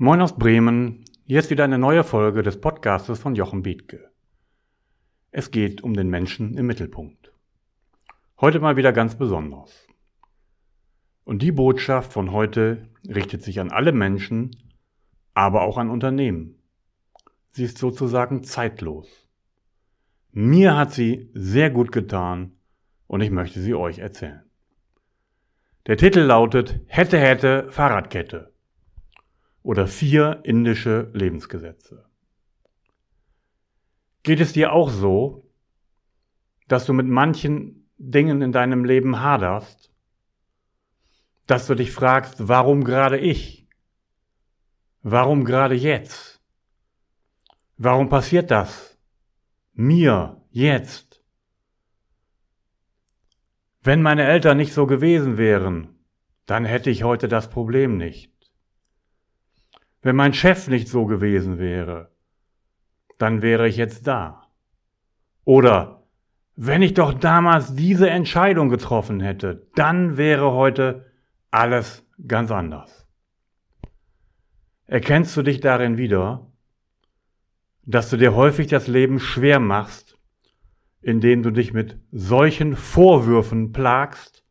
Moin aus Bremen, hier ist wieder eine neue Folge des Podcastes von Jochen Bietke. Es geht um den Menschen im Mittelpunkt. Heute mal wieder ganz besonders. Und die Botschaft von heute richtet sich an alle Menschen, aber auch an Unternehmen. Sie ist sozusagen zeitlos. Mir hat sie sehr gut getan und ich möchte sie euch erzählen. Der Titel lautet Hätte hätte Fahrradkette oder vier indische Lebensgesetze. Geht es dir auch so, dass du mit manchen Dingen in deinem Leben haderst, dass du dich fragst, warum gerade ich? Warum gerade jetzt? Warum passiert das? Mir, jetzt. Wenn meine Eltern nicht so gewesen wären, dann hätte ich heute das Problem nicht. Wenn mein Chef nicht so gewesen wäre, dann wäre ich jetzt da. Oder wenn ich doch damals diese Entscheidung getroffen hätte, dann wäre heute alles ganz anders. Erkennst du dich darin wieder, dass du dir häufig das Leben schwer machst, indem du dich mit solchen Vorwürfen plagst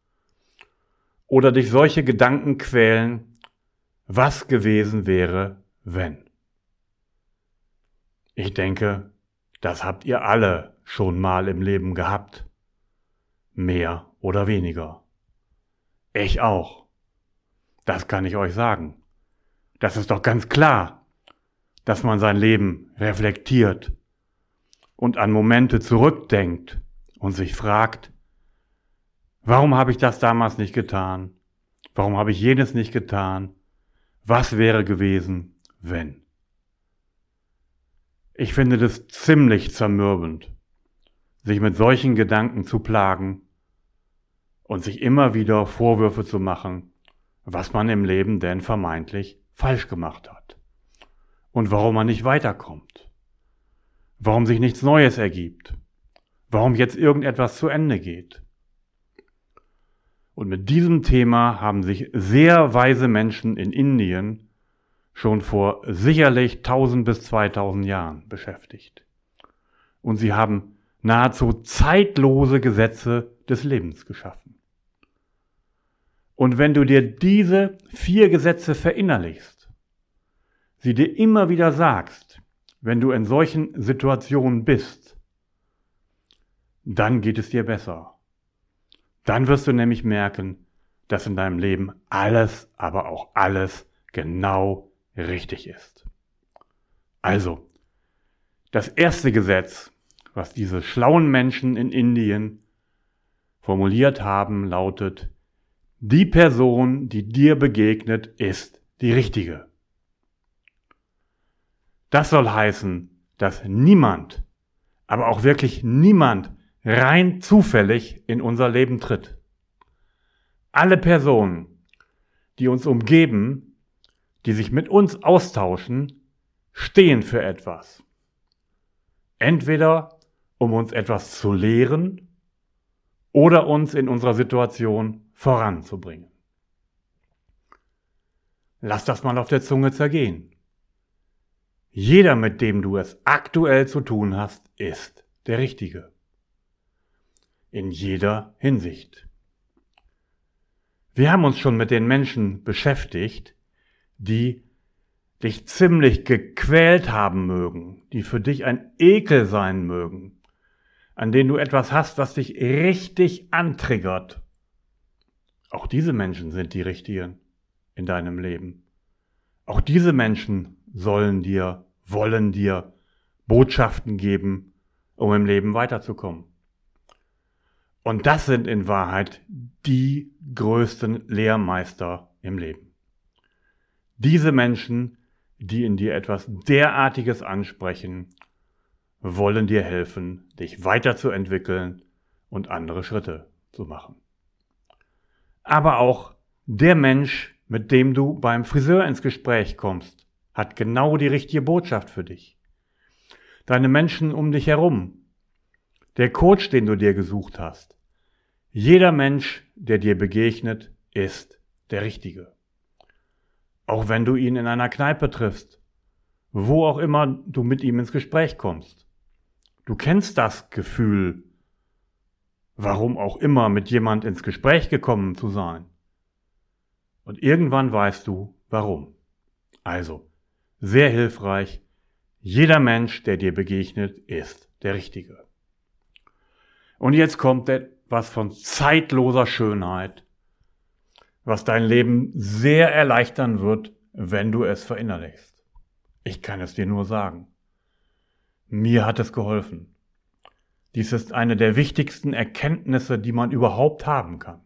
oder dich solche Gedanken quälen, was gewesen wäre, wenn. Ich denke, das habt ihr alle schon mal im Leben gehabt. Mehr oder weniger. Ich auch. Das kann ich euch sagen. Das ist doch ganz klar, dass man sein Leben reflektiert und an Momente zurückdenkt und sich fragt, warum habe ich das damals nicht getan? Warum habe ich jenes nicht getan? Was wäre gewesen, wenn? Ich finde das ziemlich zermürbend, sich mit solchen Gedanken zu plagen und sich immer wieder Vorwürfe zu machen, was man im Leben denn vermeintlich falsch gemacht hat und warum man nicht weiterkommt, warum sich nichts Neues ergibt, warum jetzt irgendetwas zu Ende geht. Und mit diesem Thema haben sich sehr weise Menschen in Indien schon vor sicherlich 1000 bis 2000 Jahren beschäftigt. Und sie haben nahezu zeitlose Gesetze des Lebens geschaffen. Und wenn du dir diese vier Gesetze verinnerlichst, sie dir immer wieder sagst, wenn du in solchen Situationen bist, dann geht es dir besser. Dann wirst du nämlich merken, dass in deinem Leben alles, aber auch alles genau richtig ist. Also, das erste Gesetz, was diese schlauen Menschen in Indien formuliert haben, lautet, die Person, die dir begegnet, ist die richtige. Das soll heißen, dass niemand, aber auch wirklich niemand rein zufällig in unser Leben tritt. Alle Personen, die uns umgeben, die sich mit uns austauschen, stehen für etwas. Entweder um uns etwas zu lehren oder uns in unserer Situation voranzubringen. Lass das mal auf der Zunge zergehen. Jeder, mit dem du es aktuell zu tun hast, ist der Richtige in jeder Hinsicht. Wir haben uns schon mit den Menschen beschäftigt, die dich ziemlich gequält haben mögen, die für dich ein Ekel sein mögen, an denen du etwas hast, was dich richtig antriggert. Auch diese Menschen sind die richtigen in deinem Leben. Auch diese Menschen sollen dir, wollen dir Botschaften geben, um im Leben weiterzukommen. Und das sind in Wahrheit die größten Lehrmeister im Leben. Diese Menschen, die in dir etwas derartiges ansprechen, wollen dir helfen, dich weiterzuentwickeln und andere Schritte zu machen. Aber auch der Mensch, mit dem du beim Friseur ins Gespräch kommst, hat genau die richtige Botschaft für dich. Deine Menschen um dich herum, der Coach, den du dir gesucht hast, jeder Mensch, der dir begegnet, ist der Richtige. Auch wenn du ihn in einer Kneipe triffst, wo auch immer du mit ihm ins Gespräch kommst. Du kennst das Gefühl, warum auch immer mit jemand ins Gespräch gekommen zu sein. Und irgendwann weißt du, warum. Also, sehr hilfreich, jeder Mensch, der dir begegnet, ist der Richtige. Und jetzt kommt etwas von zeitloser Schönheit, was dein Leben sehr erleichtern wird, wenn du es verinnerlichst. Ich kann es dir nur sagen. Mir hat es geholfen. Dies ist eine der wichtigsten Erkenntnisse, die man überhaupt haben kann.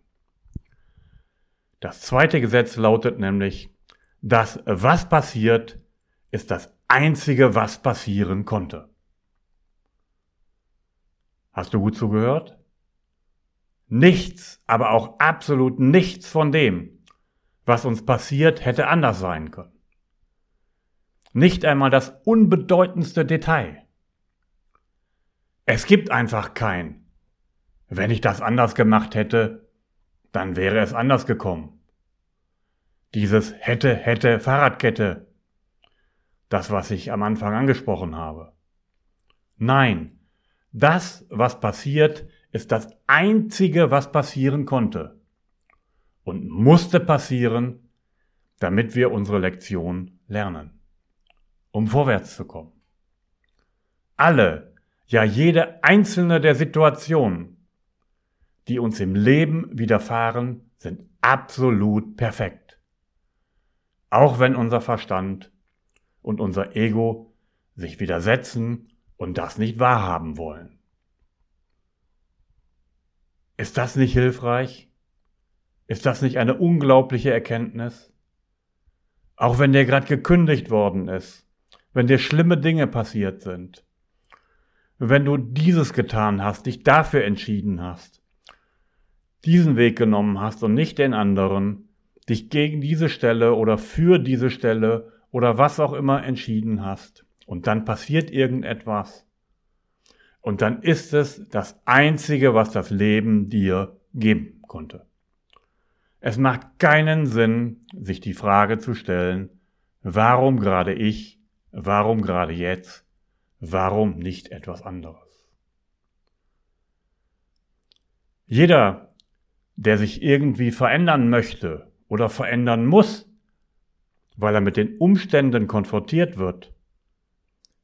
Das zweite Gesetz lautet nämlich, das, was passiert, ist das einzige, was passieren konnte. Hast du gut zugehört? Nichts, aber auch absolut nichts von dem, was uns passiert, hätte anders sein können. Nicht einmal das unbedeutendste Detail. Es gibt einfach kein. Wenn ich das anders gemacht hätte, dann wäre es anders gekommen. Dieses hätte, hätte, Fahrradkette. Das, was ich am Anfang angesprochen habe. Nein, das, was passiert, ist das Einzige, was passieren konnte und musste passieren, damit wir unsere Lektion lernen, um vorwärts zu kommen. Alle, ja jede einzelne der Situationen, die uns im Leben widerfahren, sind absolut perfekt. Auch wenn unser Verstand und unser Ego sich widersetzen und das nicht wahrhaben wollen. Ist das nicht hilfreich? Ist das nicht eine unglaubliche Erkenntnis? Auch wenn dir gerade gekündigt worden ist, wenn dir schlimme Dinge passiert sind, wenn du dieses getan hast, dich dafür entschieden hast, diesen Weg genommen hast und nicht den anderen, dich gegen diese Stelle oder für diese Stelle oder was auch immer entschieden hast, und dann passiert irgendetwas. Und dann ist es das Einzige, was das Leben dir geben konnte. Es macht keinen Sinn, sich die Frage zu stellen, warum gerade ich, warum gerade jetzt, warum nicht etwas anderes. Jeder, der sich irgendwie verändern möchte oder verändern muss, weil er mit den Umständen konfrontiert wird,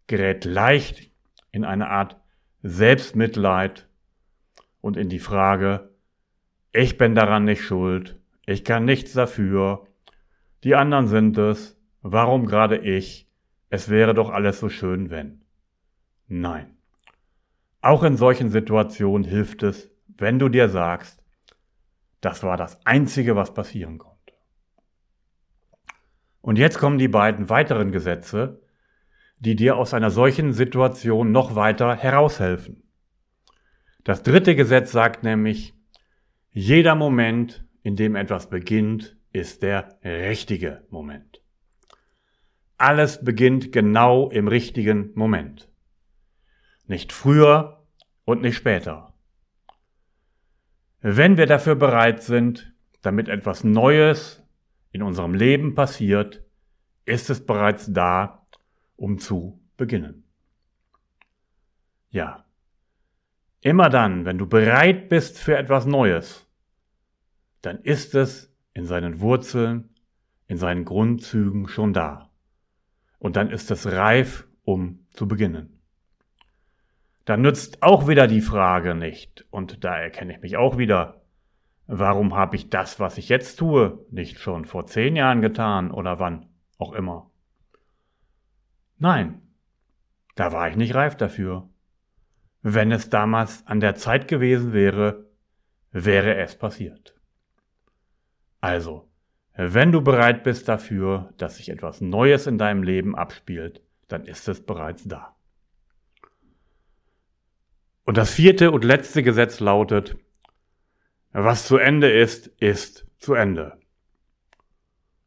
gerät leicht in eine Art Selbstmitleid und in die Frage, ich bin daran nicht schuld, ich kann nichts dafür, die anderen sind es, warum gerade ich, es wäre doch alles so schön, wenn. Nein. Auch in solchen Situationen hilft es, wenn du dir sagst, das war das Einzige, was passieren konnte. Und jetzt kommen die beiden weiteren Gesetze, die dir aus einer solchen Situation noch weiter heraushelfen. Das dritte Gesetz sagt nämlich, jeder Moment, in dem etwas beginnt, ist der richtige Moment. Alles beginnt genau im richtigen Moment. Nicht früher und nicht später. Wenn wir dafür bereit sind, damit etwas Neues in unserem Leben passiert, ist es bereits da um zu beginnen. Ja, immer dann, wenn du bereit bist für etwas Neues, dann ist es in seinen Wurzeln, in seinen Grundzügen schon da. Und dann ist es reif, um zu beginnen. Dann nützt auch wieder die Frage nicht, und da erkenne ich mich auch wieder, warum habe ich das, was ich jetzt tue, nicht schon vor zehn Jahren getan oder wann auch immer. Nein, da war ich nicht reif dafür. Wenn es damals an der Zeit gewesen wäre, wäre es passiert. Also, wenn du bereit bist dafür, dass sich etwas Neues in deinem Leben abspielt, dann ist es bereits da. Und das vierte und letzte Gesetz lautet, was zu Ende ist, ist zu Ende.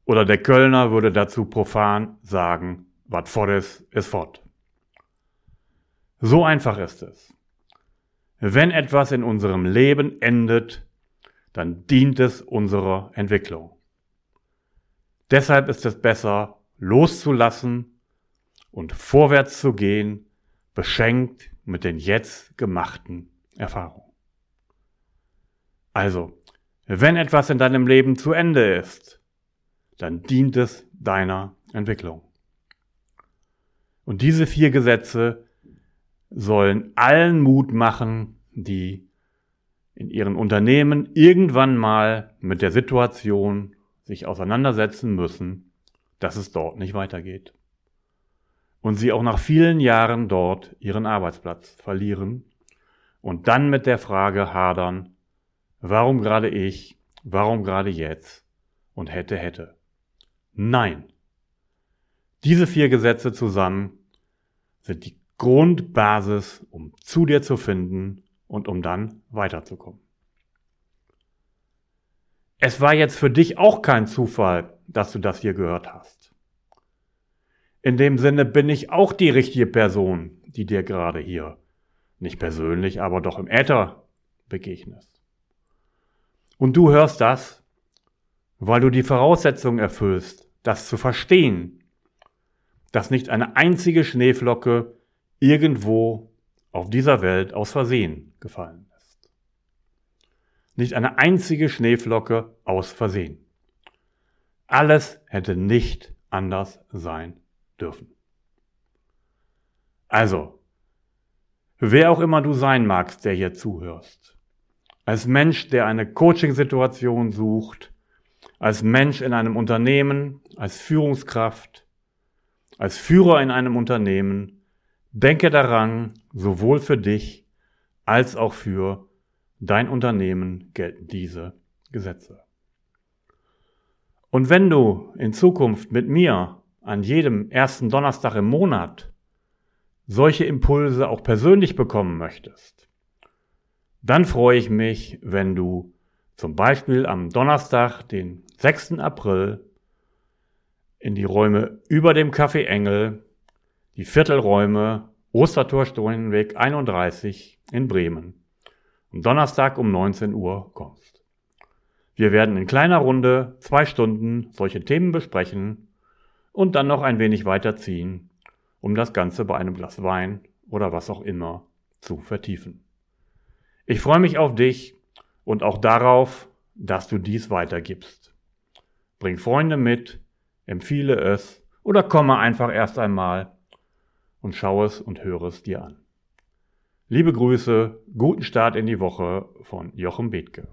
Oder der Kölner würde dazu profan sagen, was fort ist, ist fort. So einfach ist es. Wenn etwas in unserem Leben endet, dann dient es unserer Entwicklung. Deshalb ist es besser, loszulassen und vorwärts zu gehen, beschenkt mit den jetzt gemachten Erfahrungen. Also, wenn etwas in deinem Leben zu Ende ist, dann dient es deiner Entwicklung. Und diese vier Gesetze sollen allen Mut machen, die in ihren Unternehmen irgendwann mal mit der Situation sich auseinandersetzen müssen, dass es dort nicht weitergeht. Und sie auch nach vielen Jahren dort ihren Arbeitsplatz verlieren und dann mit der Frage hadern, warum gerade ich, warum gerade jetzt und hätte, hätte. Nein. Diese vier Gesetze zusammen sind die Grundbasis, um zu dir zu finden und um dann weiterzukommen. Es war jetzt für dich auch kein Zufall, dass du das hier gehört hast. In dem Sinne bin ich auch die richtige Person, die dir gerade hier, nicht persönlich, aber doch im Äther begegnest. Und du hörst das, weil du die Voraussetzungen erfüllst, das zu verstehen, dass nicht eine einzige Schneeflocke irgendwo auf dieser Welt aus Versehen gefallen ist. Nicht eine einzige Schneeflocke aus Versehen. Alles hätte nicht anders sein dürfen. Also, wer auch immer du sein magst, der hier zuhörst, als Mensch, der eine Coaching-Situation sucht, als Mensch in einem Unternehmen, als Führungskraft, als Führer in einem Unternehmen, denke daran, sowohl für dich als auch für dein Unternehmen gelten diese Gesetze. Und wenn du in Zukunft mit mir an jedem ersten Donnerstag im Monat solche Impulse auch persönlich bekommen möchtest, dann freue ich mich, wenn du zum Beispiel am Donnerstag, den 6. April, in die Räume über dem Café Engel, die Viertelräume Ostertor Stohenweg 31 in Bremen, am Donnerstag um 19 Uhr kommst. Wir werden in kleiner Runde zwei Stunden solche Themen besprechen und dann noch ein wenig weiterziehen, um das Ganze bei einem Glas Wein oder was auch immer zu vertiefen. Ich freue mich auf dich und auch darauf, dass du dies weitergibst. Bring Freunde mit, empfehle es oder komme einfach erst einmal und schau es und höre es dir an. Liebe Grüße, guten Start in die Woche von Jochen Bethke.